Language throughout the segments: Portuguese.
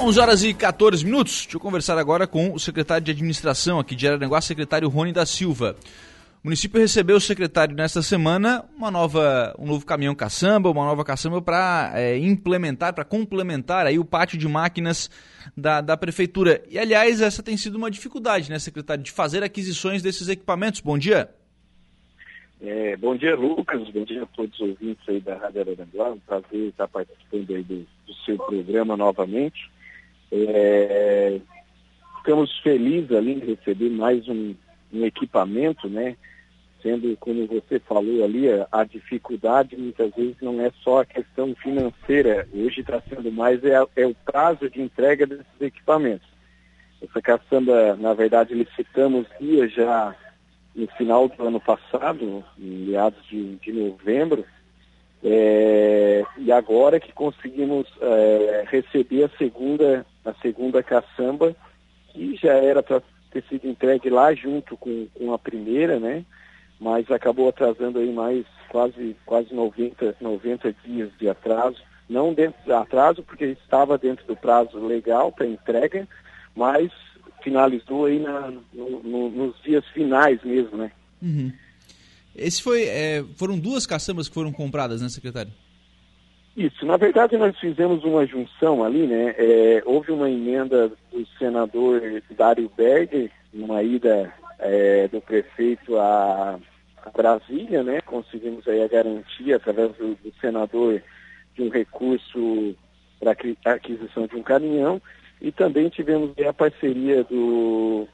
11 horas e 14 minutos. Deixa eu conversar agora com o secretário de Administração aqui de Araranguá, secretário Rony da Silva. O município recebeu o secretário nesta semana uma nova, um novo caminhão caçamba, uma nova caçamba para é, implementar, para complementar aí o pátio de máquinas da, da prefeitura. E aliás, essa tem sido uma dificuldade, né, secretário, de fazer aquisições desses equipamentos. Bom dia. É, bom dia, Lucas. Bom dia a todos os ouvintes aí da Rádio Araranguá. Um prazer estar participando aí do, do seu programa novamente. É, ficamos felizes ali em receber mais um, um, equipamento, né? Sendo, como você falou ali, a, a, dificuldade muitas vezes não é só a questão financeira, hoje está sendo mais é, é, o prazo de entrega desses equipamentos. Essa caçamba, na verdade, licitamos dia já no final do ano passado, em meados de, de novembro, é, e agora que conseguimos é, receber a segunda, a segunda caçamba, que já era para ter sido entregue lá junto com, com a primeira, né? Mas acabou atrasando aí mais quase, quase 90, 90 dias de atraso. Não dentro de atraso, porque estava dentro do prazo legal para entrega, mas finalizou aí na, no, no, nos dias finais mesmo, né? Uhum. Esse foi, é, foram duas caçambas que foram compradas, né, secretário? Isso, na verdade nós fizemos uma junção ali, né? É, houve uma emenda do senador Dário Berger, numa ida é, do prefeito a, Brasília, né? Conseguimos aí a garantia através do, do senador de um recurso para aquisição de um caminhão e também tivemos a parceria do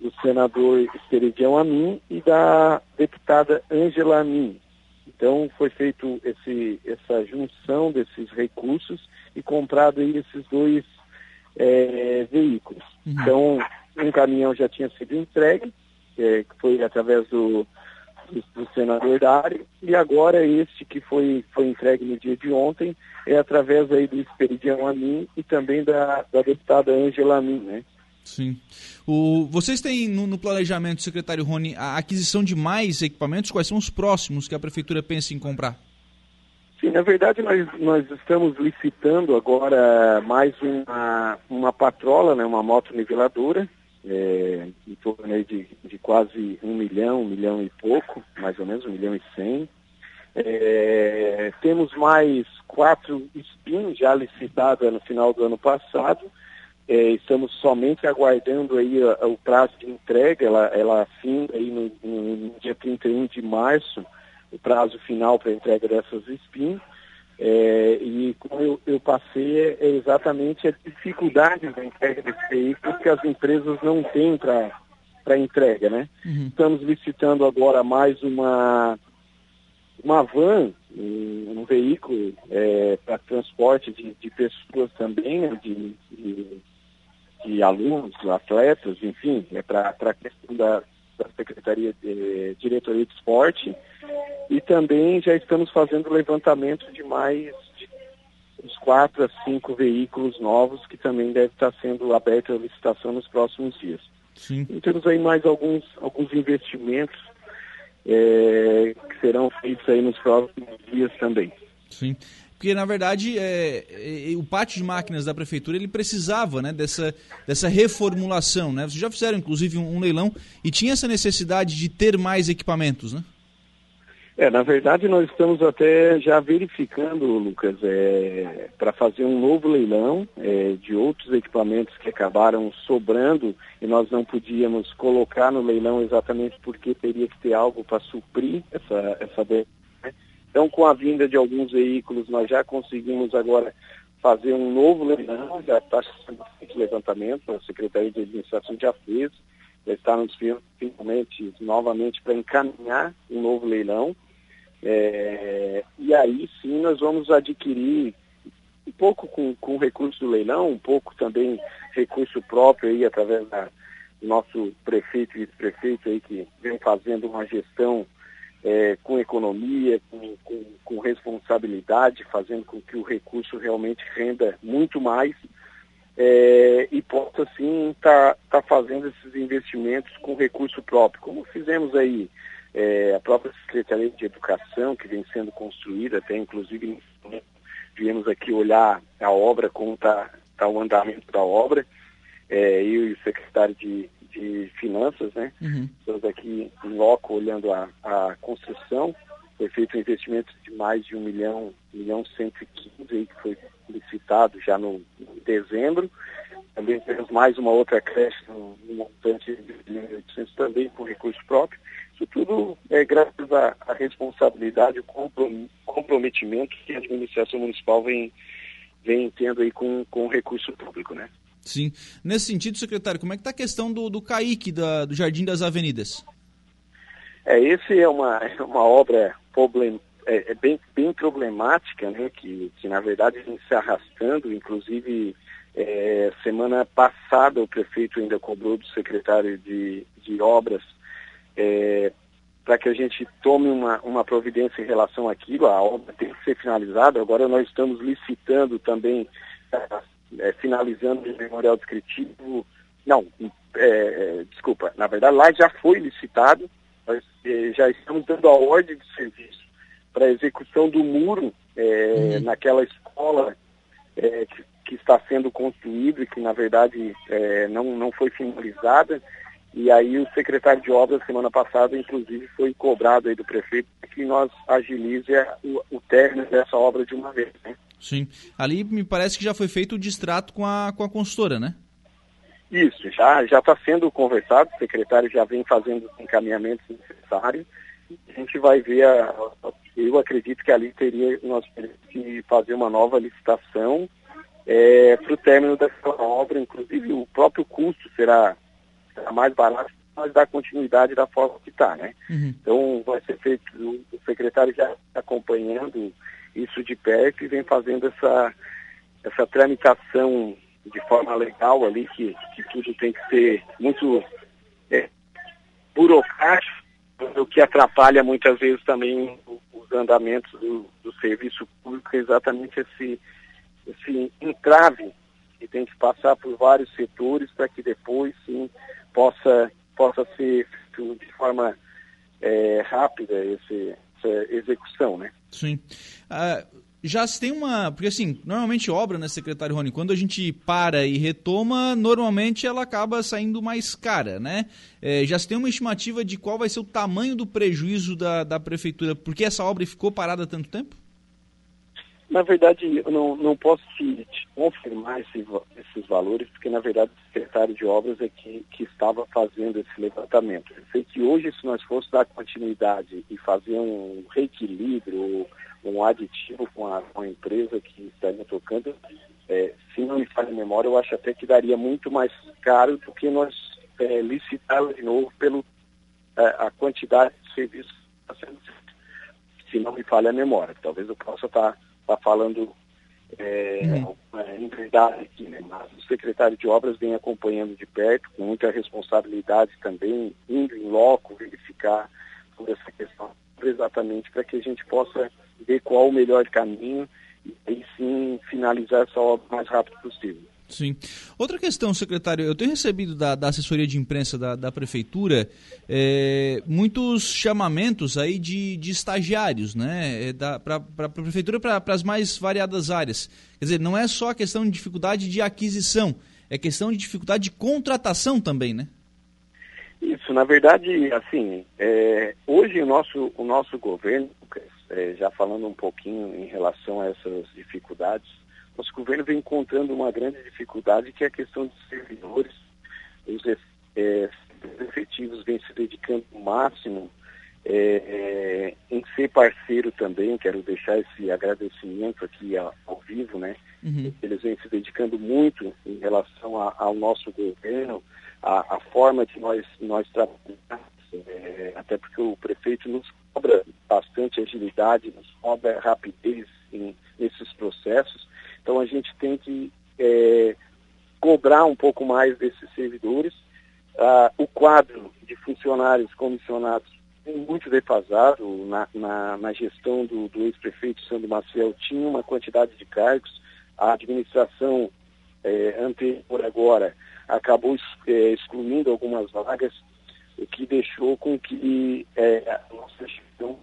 do senador Esperidião Amin e da deputada Ângela Amin. Então foi feito esse, essa junção desses recursos e comprado aí esses dois é, veículos. Uhum. Então um caminhão já tinha sido entregue, é, que foi através do, do, do, senador Dário, e agora este que foi, foi entregue no dia de ontem é através aí do Esperidião Amin e também da, da deputada Ângela Amin, né? Sim. O, vocês têm no, no, planejamento, secretário Rony, a aquisição de mais equipamentos? Quais são os próximos que a prefeitura pensa em comprar? Sim, na verdade nós, nós estamos licitando agora mais uma, uma patrola, né, uma moto niveladora, é, em torno de, de quase um milhão, um milhão e pouco, mais ou menos, um milhão e cem. É, temos mais quatro spins já licitadas no final do ano passado é, estamos somente aguardando aí a, a, o prazo de entrega, ela, ela finda aí no, no, no, dia 31 de março, o prazo final para entrega dessas SPIN. É, e como eu, eu passei, é exatamente a dificuldade da entrega desse veículo que as empresas não têm para entrega, né? Uhum. Estamos licitando agora mais uma, uma van, um, um veículo é, para transporte de, de, pessoas também, né? de, de de alunos, atletas, enfim, é para a questão da, da Secretaria de Diretoria de Esporte. E também já estamos fazendo levantamento de mais de uns quatro a cinco veículos novos que também deve estar sendo aberta a licitação nos próximos dias. Sim. E temos aí mais alguns, alguns investimentos é, que serão feitos aí nos próximos dias também. Sim porque na verdade é, é, o pátio de máquinas da prefeitura ele precisava né, dessa, dessa reformulação. Né? Vocês já fizeram inclusive um, um, leilão e tinha essa necessidade de ter mais equipamentos, né? É, na verdade nós estamos até já verificando, Lucas, é, para fazer um novo leilão é, de outros equipamentos que acabaram sobrando e nós não podíamos colocar no leilão exatamente porque teria que ter algo para suprir essa, essa então, com a vinda de alguns veículos, nós já conseguimos agora fazer um novo leilão, já está sendo feito levantamento, a Secretaria de Administração já fez, já está nos finalmente, novamente, para encaminhar um novo leilão. É, e aí sim nós vamos adquirir um pouco com, com recurso do leilão, um pouco também recurso próprio aí através da, do nosso prefeito e vice-prefeito aí que vem fazendo uma gestão é, com economia, com, com, com, responsabilidade, fazendo com que o recurso realmente renda muito mais é, e possa, sim, estar tá, tá fazendo esses investimentos com recurso próprio, como fizemos aí é, a própria Secretaria de Educação, que vem sendo construída, até inclusive viemos aqui olhar a obra como está está o andamento da obra. É, eu e o secretário de, de Finanças, né? Uhum. Estamos aqui em loco olhando a, a construção. Foi feito um investimento de mais de um milhão, um milhão cento e quinze, que foi licitado já no em dezembro. Também temos mais uma outra creche no, no montante de 1.800 também com recurso próprio. Isso tudo é graças à, à responsabilidade e comprometimento que a administração municipal vem, vem tendo aí com, com o recurso público, né? Sim. Nesse sentido, secretário, como é que está a questão do, do CAIC, da, do Jardim das Avenidas? É, esse é uma, é uma obra problem, é, é, bem, bem problemática, né, que, que na verdade vem se arrastando, inclusive é, semana passada o prefeito ainda cobrou do secretário de, de obras é, para que a gente tome uma, uma providência em relação àquilo, a obra tem que ser finalizada, agora nós estamos licitando também, é, finalizando o memorial descritivo, não, é, é, desculpa, na verdade lá já foi licitado, nós é, já estamos dando a ordem de serviço para a execução do muro uhum. naquela escola que que está sendo construído e que, na verdade, é, não, não foi finalizada. E aí o secretário de obras, semana passada, inclusive, foi cobrado aí do prefeito que nós agilize o, o término dessa obra de uma vez. Né? Sim. Ali me parece que já foi feito o distrato com a, com a consultora, né? Isso, já está sendo conversado, o secretário já vem fazendo os encaminhamentos necessários. A gente vai ver, a, eu acredito que ali teria, nós teríamos que fazer uma nova licitação é, para o término dessa obra, inclusive o próprio custo será, será mais barato, mas dá continuidade da forma que está, né? Uhum. Então vai ser feito, o, secretário já está acompanhando isso de perto e vem fazendo essa, essa tramitação de forma legal ali, que, que tudo tem que ser muito é, burocrático, o que atrapalha muitas vezes também os andamentos do, do serviço público, exatamente esse esse entrave que tem que passar por vários setores para que depois sim possa, possa ser de forma é, rápida esse, essa execução, né? Sim. Uh, já se tem uma. Porque assim, normalmente obra, né, secretário Rony, quando a gente para e retoma, normalmente ela acaba saindo mais cara, né? É, já se tem uma estimativa de qual vai ser o tamanho do prejuízo da, da prefeitura, porque essa obra ficou parada há tanto tempo? Na verdade, eu não, não posso te, te confirmar esse, esses valores, porque na verdade secretário de obras é que, que estava fazendo esse levantamento. Eu sei que hoje, se nós fôssemos dar continuidade e fazer um reequilíbrio, um aditivo com a, com a empresa que estaria tocando, é, se não me falha a memória, eu acho até que daria muito mais caro do que nós é, licitá-la de novo pelo é, a quantidade de serviços que está sendo feito. Se não me falha a memória. Talvez eu possa estar está falando é, uhum. é, aqui, né? Mas o secretário de obras vem acompanhando de perto, com muita responsabilidade também, indo em loco verificar toda essa questão, exatamente para que a gente possa ver qual o melhor caminho e sim finalizar essa obra o mais rápido possível. Sim. Outra questão, secretário, eu tenho recebido da, da assessoria de imprensa da, da prefeitura é, muitos chamamentos aí de, de estagiários, né? É, para a prefeitura para as mais variadas áreas. Quer dizer, não é só a questão de dificuldade de aquisição, é questão de dificuldade de contratação também, né? Isso, na verdade, assim, é, hoje o nosso, o nosso governo, é, já falando um pouquinho em relação a essas dificuldades, nosso governo vem encontrando uma grande dificuldade que é a questão de servidores. Os é, efetivos vêm se dedicando o máximo é, é, em ser parceiro também, quero deixar esse agradecimento aqui ao, ao vivo, né? Uhum. Eles vêm se dedicando muito em relação a, ao nosso governo, a, a, forma que nós, nós trabalhamos, é, até porque o prefeito nos cobra bastante agilidade, nos cobra rapidez em, nesses processos. Então a gente tem que é, cobrar um pouco mais desses servidores. Ah, o quadro de funcionários comissionados é muito defasado. Na, na, na gestão do, do ex-prefeito Sandro Maciel tinha uma quantidade de cargos. A administração é, anterior agora acabou é, excluindo algumas vagas, o que deixou com que é, a nossa gestão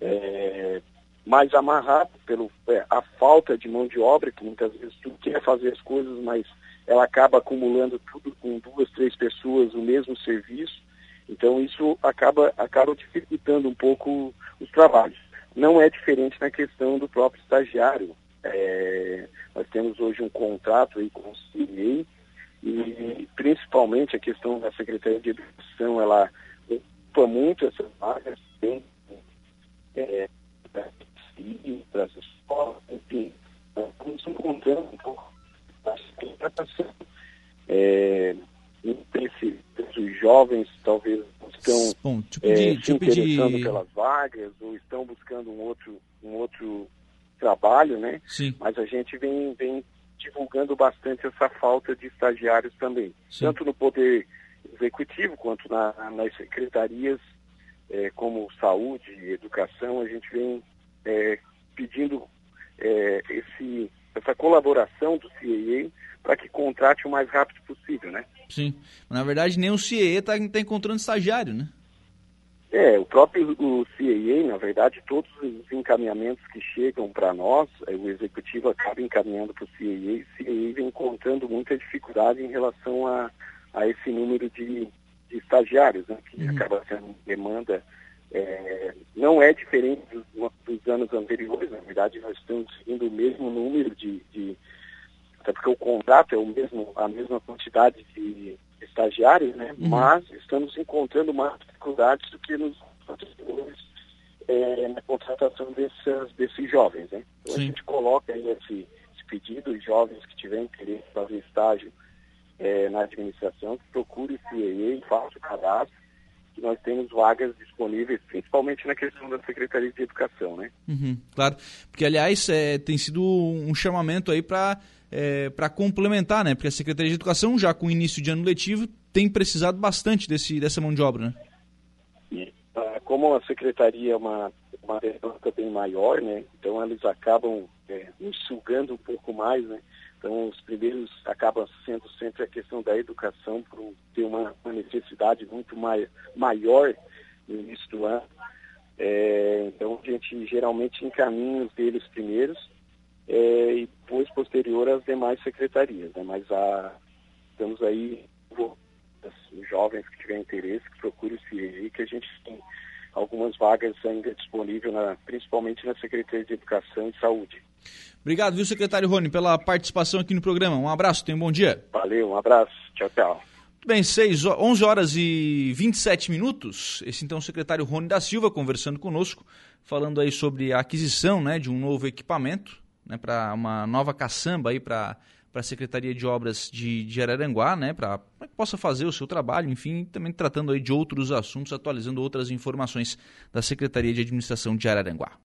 é, mais amarrado pelo é, a falta de mão de obra, que muitas vezes tu quer fazer as coisas, mas ela acaba acumulando tudo com duas, três pessoas o mesmo serviço. Então isso acaba, acaba dificultando um pouco os trabalhos. Não é diferente na questão do próprio estagiário. É, nós temos hoje um contrato aí com o CIEI e principalmente a questão da Secretaria de Educação, ela ocupa muito essas vagas, tem é, jovens talvez estão Bom, tipo é, de, se tipo interessando pelas vagas ou estão buscando um outro, um outro trabalho, né? Sim. Mas a gente vem, vem divulgando bastante essa falta de estagiários também, Sim. tanto no poder executivo quanto na, nas secretarias, é, como saúde, educação, a gente vem é, pedindo é, esse, essa colaboração do CIEA para que contrate o mais rápido possível, né? Sim. Na verdade, nem o CIEA está tá encontrando estagiário, né? É, o próprio o CAA, na verdade, todos os encaminhamentos que chegam para nós, é, o executivo acaba encaminhando para o CAA, e o CAA vem encontrando muita dificuldade em relação a, a esse número de, de estagiários, né, que uhum. acaba sendo demanda. É, não é diferente dos, dos, anos anteriores, na verdade, nós estamos seguindo o mesmo número de, de até porque o contrato é o mesmo, a mesma quantidade de estagiários, né? Uhum. Mas estamos encontrando mais dificuldades do que nos anteriores é, na contratação desses, desses jovens, né? Então Sim. a gente coloca aí esse, esse pedido, os jovens que tiverem interesse em fazer estágio é, na administração, que procure o CIEA e faça o cadastro, que nós temos vagas disponíveis, principalmente na questão da Secretaria de Educação, né? Uhum, claro, porque aliás é, tem sido um chamamento aí para é, para complementar, né? Porque a Secretaria de Educação, já com o início de ano letivo, tem precisado bastante desse, dessa mão de obra, né? E, ah, como a Secretaria é uma, uma demanda bem maior, né? Então eles acabam é, sugando um pouco mais, né? Então os primeiros acabam sendo sempre a questão da educação por ter uma, uma necessidade muito mai, maior no início do ano. É, então a gente geralmente encaminha os deles primeiros é, e depois posterior às demais secretarias. Né? Mas a, estamos aí, os jovens que tiverem interesse, que procurem o CIEI, que a gente tem algumas vagas ainda disponíveis, na, principalmente na Secretaria de Educação e Saúde. Obrigado, viu, secretário Rony, pela participação aqui no programa. Um abraço, tenha um bom dia. Valeu, um abraço. Tchau, tchau. Muito bem, 6, 11 horas e 27 minutos. Esse então é o secretário Rony da Silva conversando conosco, falando aí sobre a aquisição né, de um novo equipamento né, para uma nova caçamba aí para para a Secretaria de Obras de, de Araranguá, né, para que possa fazer o seu trabalho, enfim, também tratando aí de outros assuntos, atualizando outras informações da Secretaria de Administração de Araranguá.